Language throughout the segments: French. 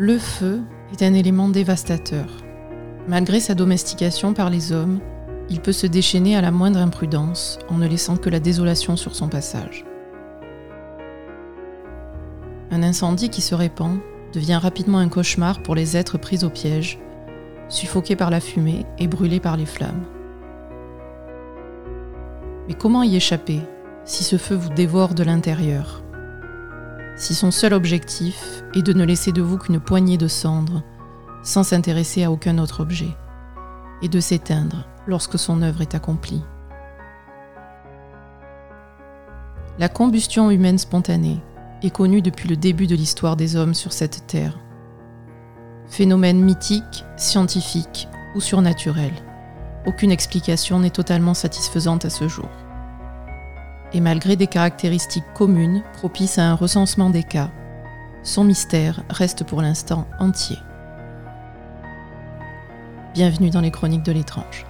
Le feu est un élément dévastateur. Malgré sa domestication par les hommes, il peut se déchaîner à la moindre imprudence en ne laissant que la désolation sur son passage. Un incendie qui se répand devient rapidement un cauchemar pour les êtres pris au piège, suffoqués par la fumée et brûlés par les flammes. Mais comment y échapper si ce feu vous dévore de l'intérieur? Si son seul objectif est de ne laisser de vous qu'une poignée de cendres, sans s'intéresser à aucun autre objet, et de s'éteindre lorsque son œuvre est accomplie. La combustion humaine spontanée est connue depuis le début de l'histoire des hommes sur cette terre. Phénomène mythique, scientifique ou surnaturel, aucune explication n'est totalement satisfaisante à ce jour. Et malgré des caractéristiques communes propices à un recensement des cas, son mystère reste pour l'instant entier. Bienvenue dans les chroniques de l'étrange.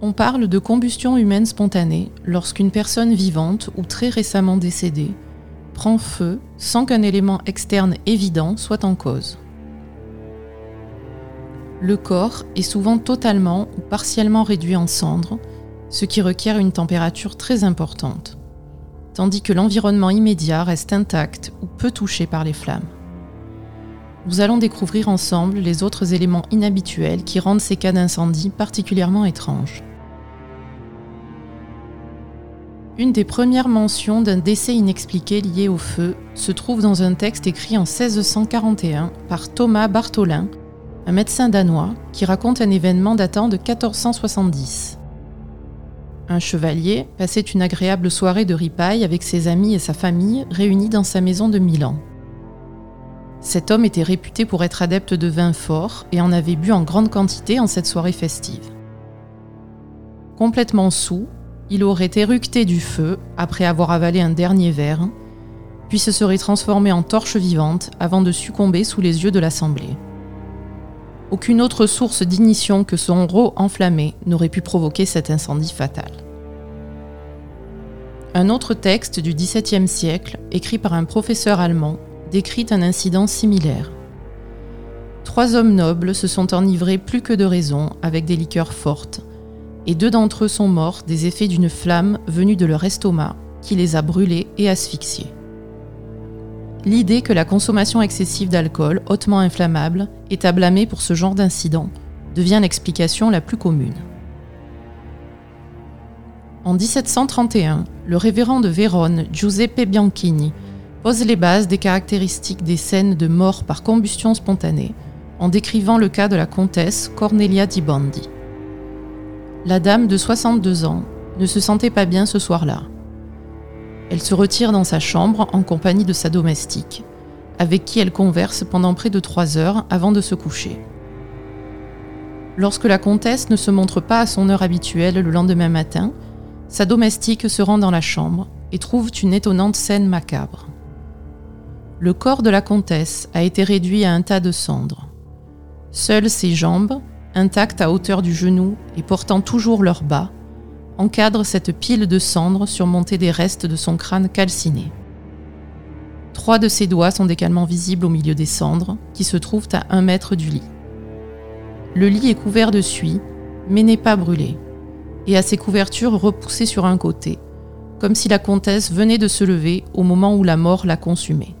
On parle de combustion humaine spontanée lorsqu'une personne vivante ou très récemment décédée prend feu sans qu'un élément externe évident soit en cause. Le corps est souvent totalement ou partiellement réduit en cendres, ce qui requiert une température très importante, tandis que l'environnement immédiat reste intact ou peu touché par les flammes. Nous allons découvrir ensemble les autres éléments inhabituels qui rendent ces cas d'incendie particulièrement étranges. Une des premières mentions d'un décès inexpliqué lié au feu se trouve dans un texte écrit en 1641 par Thomas Bartholin, un médecin danois qui raconte un événement datant de 1470. Un chevalier passait une agréable soirée de ripaille avec ses amis et sa famille réunis dans sa maison de Milan. Cet homme était réputé pour être adepte de vin fort et en avait bu en grande quantité en cette soirée festive. Complètement saoul, il aurait éructé du feu après avoir avalé un dernier verre, puis se serait transformé en torche vivante avant de succomber sous les yeux de l'Assemblée. Aucune autre source d'ignition que son rot enflammé n'aurait pu provoquer cet incendie fatal. Un autre texte du XVIIe siècle, écrit par un professeur allemand, décrit un incident similaire. Trois hommes nobles se sont enivrés plus que de raison avec des liqueurs fortes, et deux d'entre eux sont morts des effets d'une flamme venue de leur estomac qui les a brûlés et asphyxiés. L'idée que la consommation excessive d'alcool hautement inflammable est à blâmer pour ce genre d'incident devient l'explication la plus commune. En 1731, le révérend de Vérone, Giuseppe Bianchini, pose les bases des caractéristiques des scènes de mort par combustion spontanée en décrivant le cas de la comtesse Cornelia di Bandi. La dame de 62 ans ne se sentait pas bien ce soir-là. Elle se retire dans sa chambre en compagnie de sa domestique, avec qui elle converse pendant près de trois heures avant de se coucher. Lorsque la comtesse ne se montre pas à son heure habituelle le lendemain matin, sa domestique se rend dans la chambre et trouve une étonnante scène macabre. Le corps de la comtesse a été réduit à un tas de cendres. Seules ses jambes, intactes à hauteur du genou et portant toujours leur bas, encadrent cette pile de cendres surmontée des restes de son crâne calciné. Trois de ses doigts sont également visibles au milieu des cendres, qui se trouvent à un mètre du lit. Le lit est couvert de suie, mais n'est pas brûlé, et a ses couvertures repoussées sur un côté, comme si la comtesse venait de se lever au moment où la mort l'a consumée.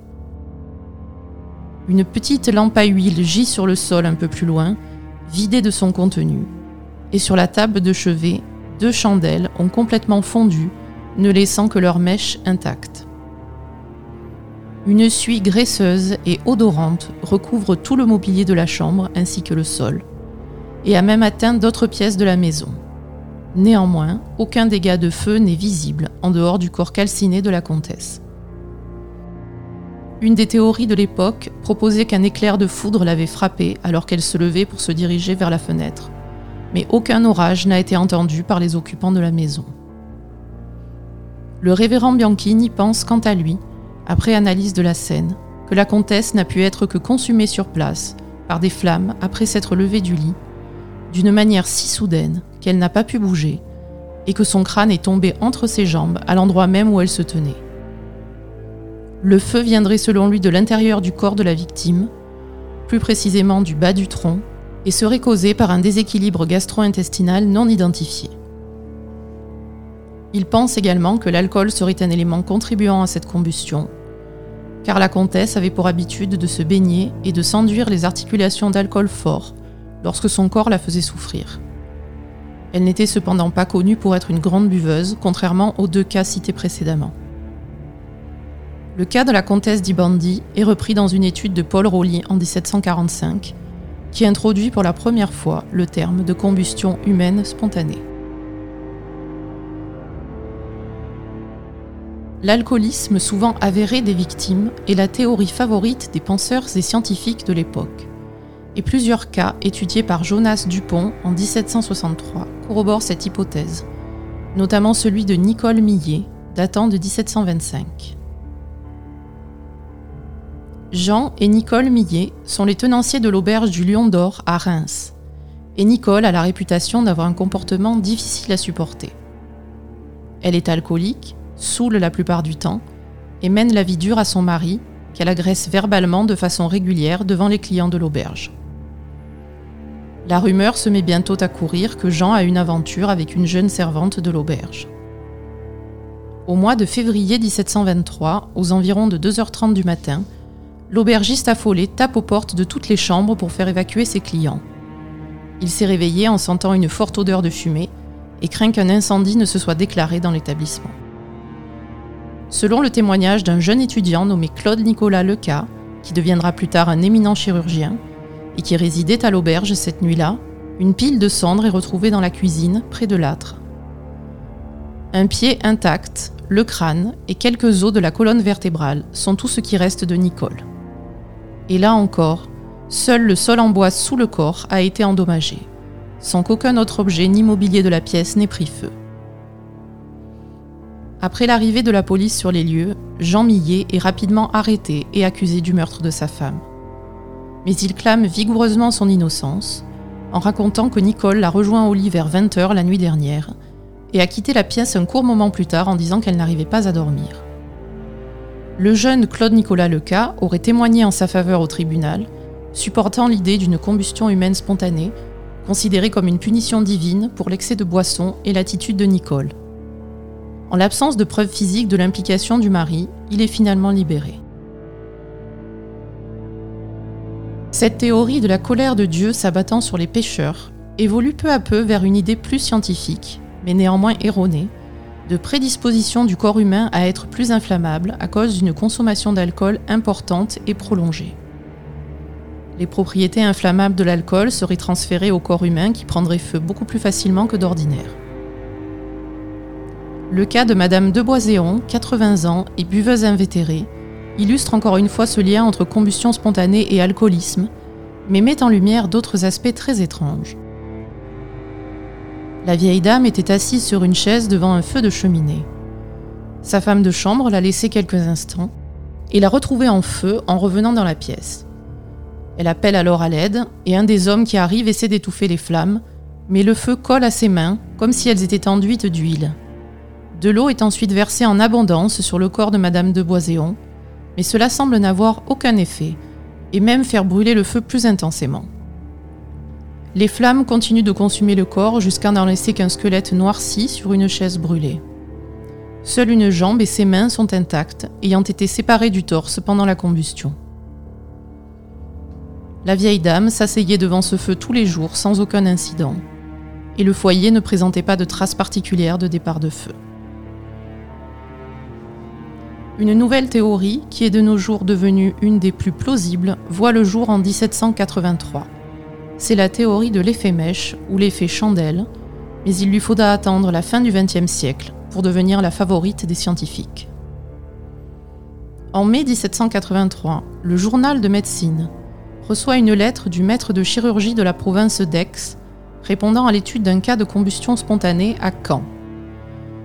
Une petite lampe à huile gît sur le sol un peu plus loin, vidée de son contenu, et sur la table de chevet, deux chandelles ont complètement fondu, ne laissant que leur mèche intacte. Une suie graisseuse et odorante recouvre tout le mobilier de la chambre ainsi que le sol, et a même atteint d'autres pièces de la maison. Néanmoins, aucun dégât de feu n'est visible en dehors du corps calciné de la comtesse. Une des théories de l'époque proposait qu'un éclair de foudre l'avait frappée alors qu'elle se levait pour se diriger vers la fenêtre, mais aucun orage n'a été entendu par les occupants de la maison. Le révérend Bianchini pense quant à lui, après analyse de la scène, que la comtesse n'a pu être que consumée sur place par des flammes après s'être levée du lit, d'une manière si soudaine qu'elle n'a pas pu bouger, et que son crâne est tombé entre ses jambes à l'endroit même où elle se tenait. Le feu viendrait selon lui de l'intérieur du corps de la victime, plus précisément du bas du tronc, et serait causé par un déséquilibre gastro-intestinal non identifié. Il pense également que l'alcool serait un élément contribuant à cette combustion, car la comtesse avait pour habitude de se baigner et de s'enduire les articulations d'alcool fort lorsque son corps la faisait souffrir. Elle n'était cependant pas connue pour être une grande buveuse, contrairement aux deux cas cités précédemment. Le cas de la comtesse d'Ibandi est repris dans une étude de Paul Rowley en 1745, qui introduit pour la première fois le terme de combustion humaine spontanée. L'alcoolisme souvent avéré des victimes est la théorie favorite des penseurs et scientifiques de l'époque. Et plusieurs cas étudiés par Jonas Dupont en 1763 corroborent cette hypothèse, notamment celui de Nicole Millet, datant de 1725. Jean et Nicole Millet sont les tenanciers de l'auberge du Lion d'Or à Reims. Et Nicole a la réputation d'avoir un comportement difficile à supporter. Elle est alcoolique, saoule la plupart du temps, et mène la vie dure à son mari, qu'elle agresse verbalement de façon régulière devant les clients de l'auberge. La rumeur se met bientôt à courir que Jean a une aventure avec une jeune servante de l'auberge. Au mois de février 1723, aux environs de 2h30 du matin, L'aubergiste affolé tape aux portes de toutes les chambres pour faire évacuer ses clients. Il s'est réveillé en sentant une forte odeur de fumée et craint qu'un incendie ne se soit déclaré dans l'établissement. Selon le témoignage d'un jeune étudiant nommé Claude Nicolas Leca, qui deviendra plus tard un éminent chirurgien, et qui résidait à l'auberge cette nuit-là, une pile de cendres est retrouvée dans la cuisine, près de l'âtre. Un pied intact, le crâne et quelques os de la colonne vertébrale sont tout ce qui reste de Nicole. Et là encore, seul le sol en bois sous le corps a été endommagé, sans qu'aucun autre objet ni mobilier de la pièce n'ait pris feu. Après l'arrivée de la police sur les lieux, Jean Millet est rapidement arrêté et accusé du meurtre de sa femme. Mais il clame vigoureusement son innocence, en racontant que Nicole l'a rejoint au lit vers 20h la nuit dernière et a quitté la pièce un court moment plus tard en disant qu'elle n'arrivait pas à dormir. Le jeune Claude Nicolas Leca aurait témoigné en sa faveur au tribunal, supportant l'idée d'une combustion humaine spontanée, considérée comme une punition divine pour l'excès de boisson et l'attitude de Nicole. En l'absence de preuves physiques de l'implication du mari, il est finalement libéré. Cette théorie de la colère de Dieu s'abattant sur les pécheurs évolue peu à peu vers une idée plus scientifique, mais néanmoins erronée, de prédisposition du corps humain à être plus inflammable à cause d'une consommation d'alcool importante et prolongée. Les propriétés inflammables de l'alcool seraient transférées au corps humain qui prendrait feu beaucoup plus facilement que d'ordinaire. Le cas de Madame Deboiséon, 80 ans et buveuse invétérée, illustre encore une fois ce lien entre combustion spontanée et alcoolisme, mais met en lumière d'autres aspects très étranges. La vieille dame était assise sur une chaise devant un feu de cheminée. Sa femme de chambre l'a laissée quelques instants et l'a retrouvée en feu en revenant dans la pièce. Elle appelle alors à l'aide et un des hommes qui arrive essaie d'étouffer les flammes, mais le feu colle à ses mains comme si elles étaient enduites d'huile. De l'eau est ensuite versée en abondance sur le corps de Madame de Boiséon, mais cela semble n'avoir aucun effet, et même faire brûler le feu plus intensément. Les flammes continuent de consumer le corps jusqu'à n'en laisser qu'un squelette noirci sur une chaise brûlée. Seule une jambe et ses mains sont intactes, ayant été séparées du torse pendant la combustion. La vieille dame s'asseyait devant ce feu tous les jours sans aucun incident, et le foyer ne présentait pas de traces particulières de départ de feu. Une nouvelle théorie, qui est de nos jours devenue une des plus plausibles, voit le jour en 1783 c'est la théorie de l'effet mèche ou l'effet chandelle, mais il lui faudra attendre la fin du XXe siècle pour devenir la favorite des scientifiques. En mai 1783, le journal de médecine reçoit une lettre du maître de chirurgie de la province d'Aix répondant à l'étude d'un cas de combustion spontanée à Caen.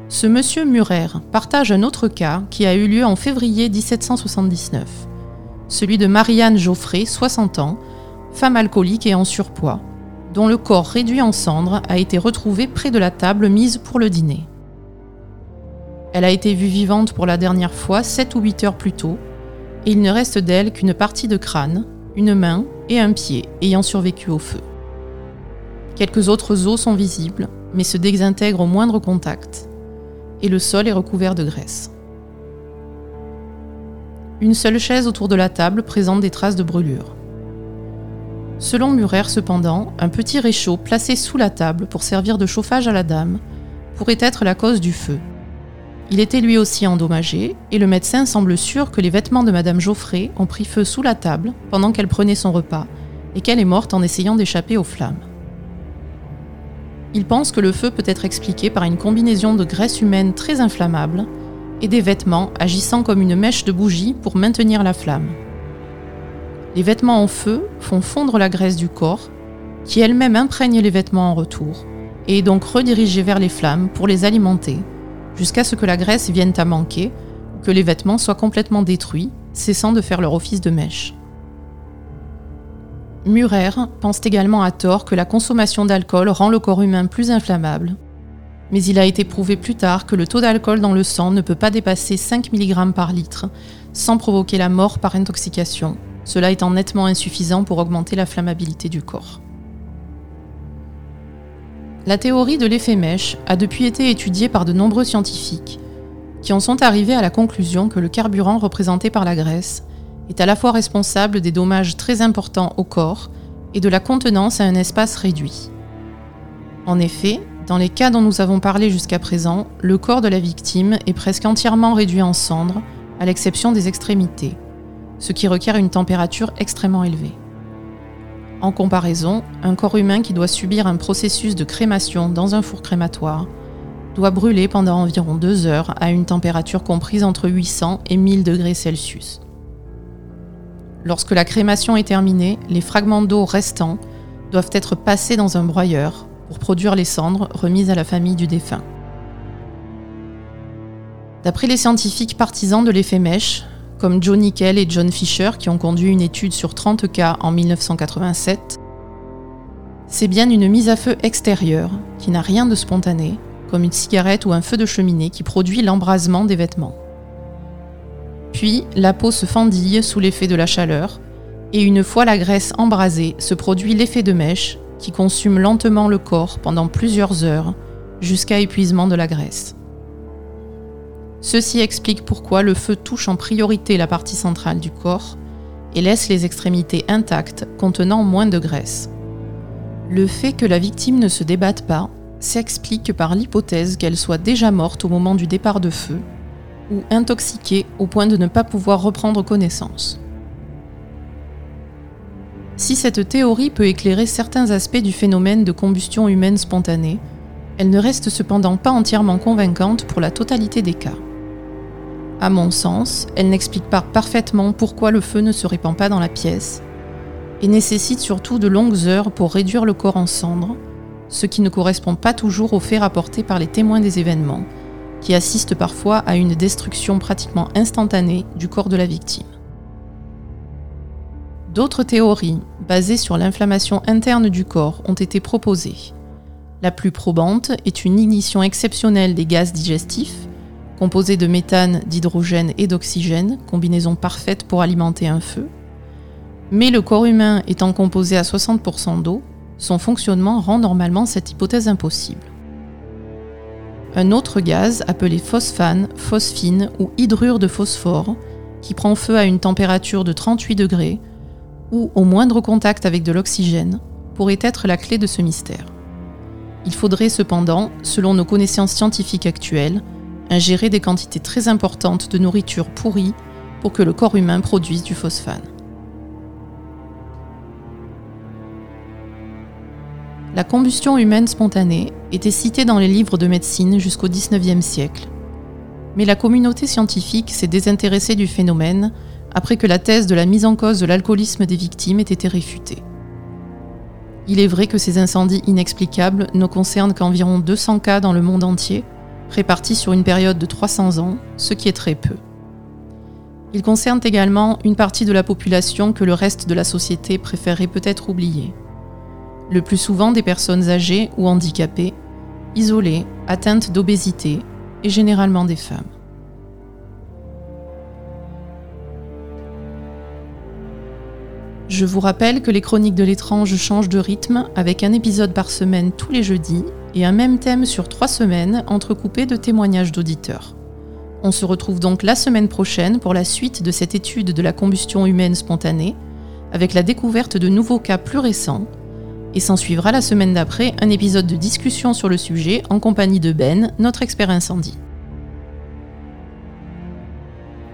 Ce monsieur Murer partage un autre cas qui a eu lieu en février 1779, celui de Marianne Geoffrey, 60 ans, femme alcoolique et en surpoids, dont le corps réduit en cendres a été retrouvé près de la table mise pour le dîner. Elle a été vue vivante pour la dernière fois 7 ou 8 heures plus tôt, et il ne reste d'elle qu'une partie de crâne, une main et un pied ayant survécu au feu. Quelques autres os sont visibles, mais se désintègrent au moindre contact, et le sol est recouvert de graisse. Une seule chaise autour de la table présente des traces de brûlure. Selon Murer, cependant, un petit réchaud placé sous la table pour servir de chauffage à la dame pourrait être la cause du feu. Il était lui aussi endommagé, et le médecin semble sûr que les vêtements de Madame Geoffrey ont pris feu sous la table pendant qu'elle prenait son repas, et qu'elle est morte en essayant d'échapper aux flammes. Il pense que le feu peut être expliqué par une combinaison de graisse humaine très inflammable et des vêtements agissant comme une mèche de bougie pour maintenir la flamme. Les vêtements en feu font fondre la graisse du corps, qui elle-même imprègne les vêtements en retour, et est donc redirigée vers les flammes pour les alimenter, jusqu'à ce que la graisse vienne à manquer, ou que les vêtements soient complètement détruits, cessant de faire leur office de mèche. Murer pense également à tort que la consommation d'alcool rend le corps humain plus inflammable, mais il a été prouvé plus tard que le taux d'alcool dans le sang ne peut pas dépasser 5 mg par litre sans provoquer la mort par intoxication, cela étant nettement insuffisant pour augmenter la flammabilité du corps. La théorie de l'effet mèche a depuis été étudiée par de nombreux scientifiques, qui en sont arrivés à la conclusion que le carburant représenté par la graisse est à la fois responsable des dommages très importants au corps et de la contenance à un espace réduit. En effet, dans les cas dont nous avons parlé jusqu'à présent, le corps de la victime est presque entièrement réduit en cendres, à l'exception des extrémités, ce qui requiert une température extrêmement élevée. En comparaison, un corps humain qui doit subir un processus de crémation dans un four crématoire doit brûler pendant environ deux heures à une température comprise entre 800 et 1000 degrés Celsius. Lorsque la crémation est terminée, les fragments d'eau restants doivent être passés dans un broyeur pour produire les cendres remises à la famille du défunt. D'après les scientifiques partisans de l'effet mèche, comme Joe Nickel et John Fisher qui ont conduit une étude sur 30 cas en 1987, c'est bien une mise à feu extérieure, qui n'a rien de spontané, comme une cigarette ou un feu de cheminée qui produit l'embrasement des vêtements. Puis, la peau se fendille sous l'effet de la chaleur, et une fois la graisse embrasée, se produit l'effet de mèche qui consume lentement le corps pendant plusieurs heures, jusqu'à épuisement de la graisse. Ceci explique pourquoi le feu touche en priorité la partie centrale du corps et laisse les extrémités intactes contenant moins de graisse. Le fait que la victime ne se débatte pas s'explique par l'hypothèse qu'elle soit déjà morte au moment du départ de feu ou intoxiquée au point de ne pas pouvoir reprendre connaissance. Si cette théorie peut éclairer certains aspects du phénomène de combustion humaine spontanée, elle ne reste cependant pas entièrement convaincante pour la totalité des cas. À mon sens, elle n'explique pas parfaitement pourquoi le feu ne se répand pas dans la pièce, et nécessite surtout de longues heures pour réduire le corps en cendres, ce qui ne correspond pas toujours aux faits rapportés par les témoins des événements, qui assistent parfois à une destruction pratiquement instantanée du corps de la victime. D'autres théories, basées sur l'inflammation interne du corps, ont été proposées. La plus probante est une ignition exceptionnelle des gaz digestifs, composés de méthane, d'hydrogène et d'oxygène, combinaison parfaite pour alimenter un feu. Mais le corps humain étant composé à 60% d'eau, son fonctionnement rend normalement cette hypothèse impossible. Un autre gaz, appelé phosphane, phosphine ou hydrure de phosphore, qui prend feu à une température de 38 degrés ou au moindre contact avec de l'oxygène, pourrait être la clé de ce mystère. Il faudrait cependant, selon nos connaissances scientifiques actuelles, ingérer des quantités très importantes de nourriture pourrie pour que le corps humain produise du phosphane. La combustion humaine spontanée était citée dans les livres de médecine jusqu'au XIXe siècle. Mais la communauté scientifique s'est désintéressée du phénomène après que la thèse de la mise en cause de l'alcoolisme des victimes ait été réfutée. Il est vrai que ces incendies inexplicables ne concernent qu'environ 200 cas dans le monde entier, répartis sur une période de 300 ans, ce qui est très peu. Ils concernent également une partie de la population que le reste de la société préférerait peut-être oublier. Le plus souvent des personnes âgées ou handicapées, isolées, atteintes d'obésité et généralement des femmes. Je vous rappelle que les chroniques de l'étrange changent de rythme avec un épisode par semaine tous les jeudis et un même thème sur trois semaines entrecoupé de témoignages d'auditeurs. On se retrouve donc la semaine prochaine pour la suite de cette étude de la combustion humaine spontanée, avec la découverte de nouveaux cas plus récents, et s'en suivra la semaine d'après un épisode de discussion sur le sujet en compagnie de Ben, notre expert incendie.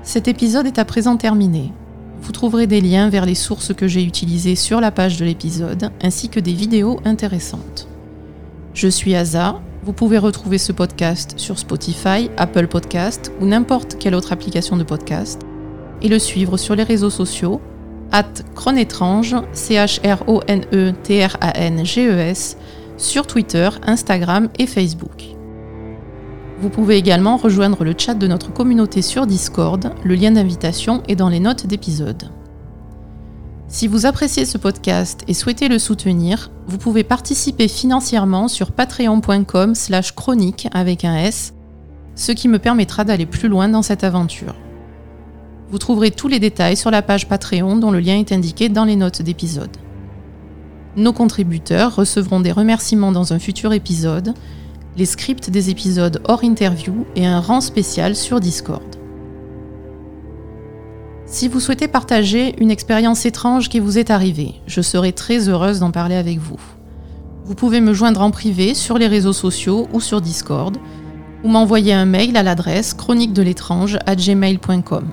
Cet épisode est à présent terminé. Vous trouverez des liens vers les sources que j'ai utilisées sur la page de l'épisode, ainsi que des vidéos intéressantes. Je suis Aza, vous pouvez retrouver ce podcast sur Spotify, Apple Podcast ou n'importe quelle autre application de podcast et le suivre sur les réseaux sociaux at Chronetrange, C-H-R-O-N-E-T-R-A-N-G-E-S, sur Twitter, Instagram et Facebook. Vous pouvez également rejoindre le chat de notre communauté sur Discord, le lien d'invitation est dans les notes d'épisode. Si vous appréciez ce podcast et souhaitez le soutenir, vous pouvez participer financièrement sur patreon.com slash chronique avec un S, ce qui me permettra d'aller plus loin dans cette aventure. Vous trouverez tous les détails sur la page Patreon dont le lien est indiqué dans les notes d'épisode. Nos contributeurs recevront des remerciements dans un futur épisode, les scripts des épisodes hors interview et un rang spécial sur Discord. Si vous souhaitez partager une expérience étrange qui vous est arrivée, je serai très heureuse d'en parler avec vous. Vous pouvez me joindre en privé sur les réseaux sociaux ou sur Discord, ou m'envoyer un mail à l'adresse chronique de l'étrange à gmail.com.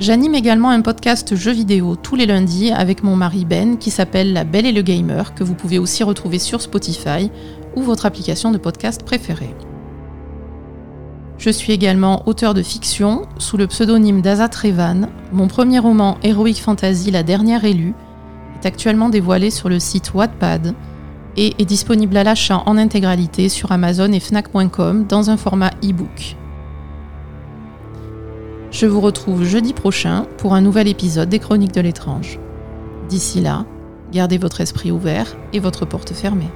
J'anime également un podcast jeux vidéo tous les lundis avec mon mari Ben qui s'appelle La Belle et le Gamer, que vous pouvez aussi retrouver sur Spotify ou votre application de podcast préférée. Je suis également auteur de fiction sous le pseudonyme d'Azat Revan. Mon premier roman Heroic Fantasy La dernière élue est actuellement dévoilé sur le site Wattpad et est disponible à l'achat en intégralité sur Amazon et Fnac.com dans un format e-book. Je vous retrouve jeudi prochain pour un nouvel épisode des Chroniques de l'étrange. D'ici là, gardez votre esprit ouvert et votre porte fermée.